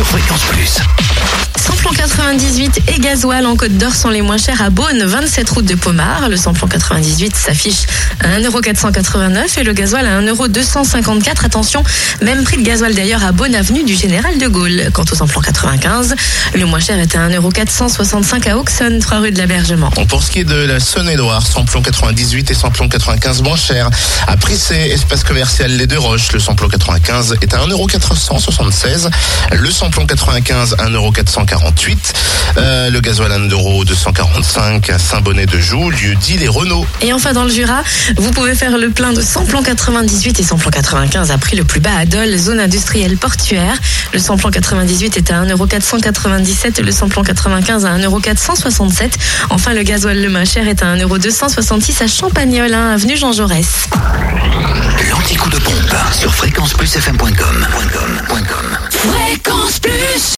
sur Fréquence Plus. 98 et gasoil en Côte d'Or sont les moins chers à Beaune, 27 route de Pomard. Le samplon 98 s'affiche à 1,489€ et le gasoil à 1,254€. Attention, même prix de gasoil d'ailleurs à Beaune avenue du Général de Gaulle. Quant au samplon 95, le moins cher est à 1,465€ à Auxonne, 3 rue de l'Abergement. Pour ce qui est de la Saône-et-Loire, samplon 98 et samplon 95 moins cher. À Prissé, espace commercial Les Deux Roches, le samplon 95 est à 1,476€. Le samplon 95, 1,448€. Euh, le gasoil 1 euro 245 à Saint-Bonnet-de-Joux, lieu dit les Renault. Et enfin dans le Jura, vous pouvez faire le plein de samplon 98 et samplon 95 à prix le plus bas à Dole, zone industrielle portuaire. Le samplon 98 est à 1,497€ et le samplon 95 à 1,467€. Enfin le gasoil le moins cher est à 1,266€ à Champagnol, 1 avenue Jean Jaurès. L'anticoup de pompe sur fréquence plus fréquenceplusfm.com.